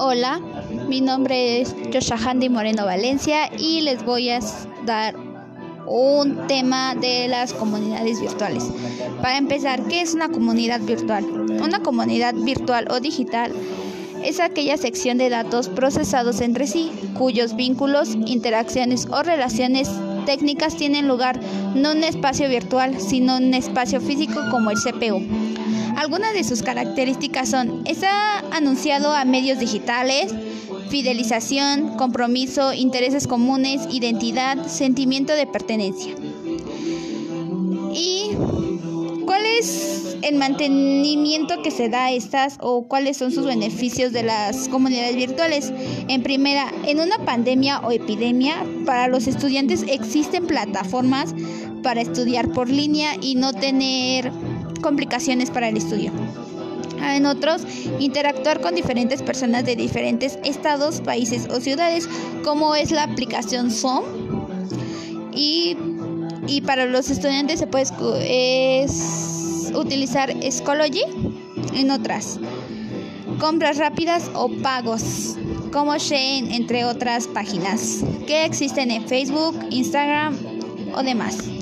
Hola, mi nombre es Handy Moreno Valencia y les voy a dar un tema de las comunidades virtuales. Para empezar, ¿qué es una comunidad virtual? Una comunidad virtual o digital es aquella sección de datos procesados entre sí, cuyos vínculos, interacciones o relaciones técnicas tienen lugar no en un espacio virtual, sino en un espacio físico como el CPU. Algunas de sus características son, está anunciado a medios digitales, fidelización, compromiso, intereses comunes, identidad, sentimiento de pertenencia. ¿Y el mantenimiento que se da a estas o cuáles son sus beneficios de las comunidades virtuales? En primera, en una pandemia o epidemia, para los estudiantes existen plataformas para estudiar por línea y no tener complicaciones para el estudio. En otros, interactuar con diferentes personas de diferentes estados, países o ciudades, como es la aplicación Zoom. Y, para los estudiantes se puede es utilizar Schoology en otras. Compras rápidas o pagos, como Shane, entre otras páginas que existen en Facebook, Instagram o demás.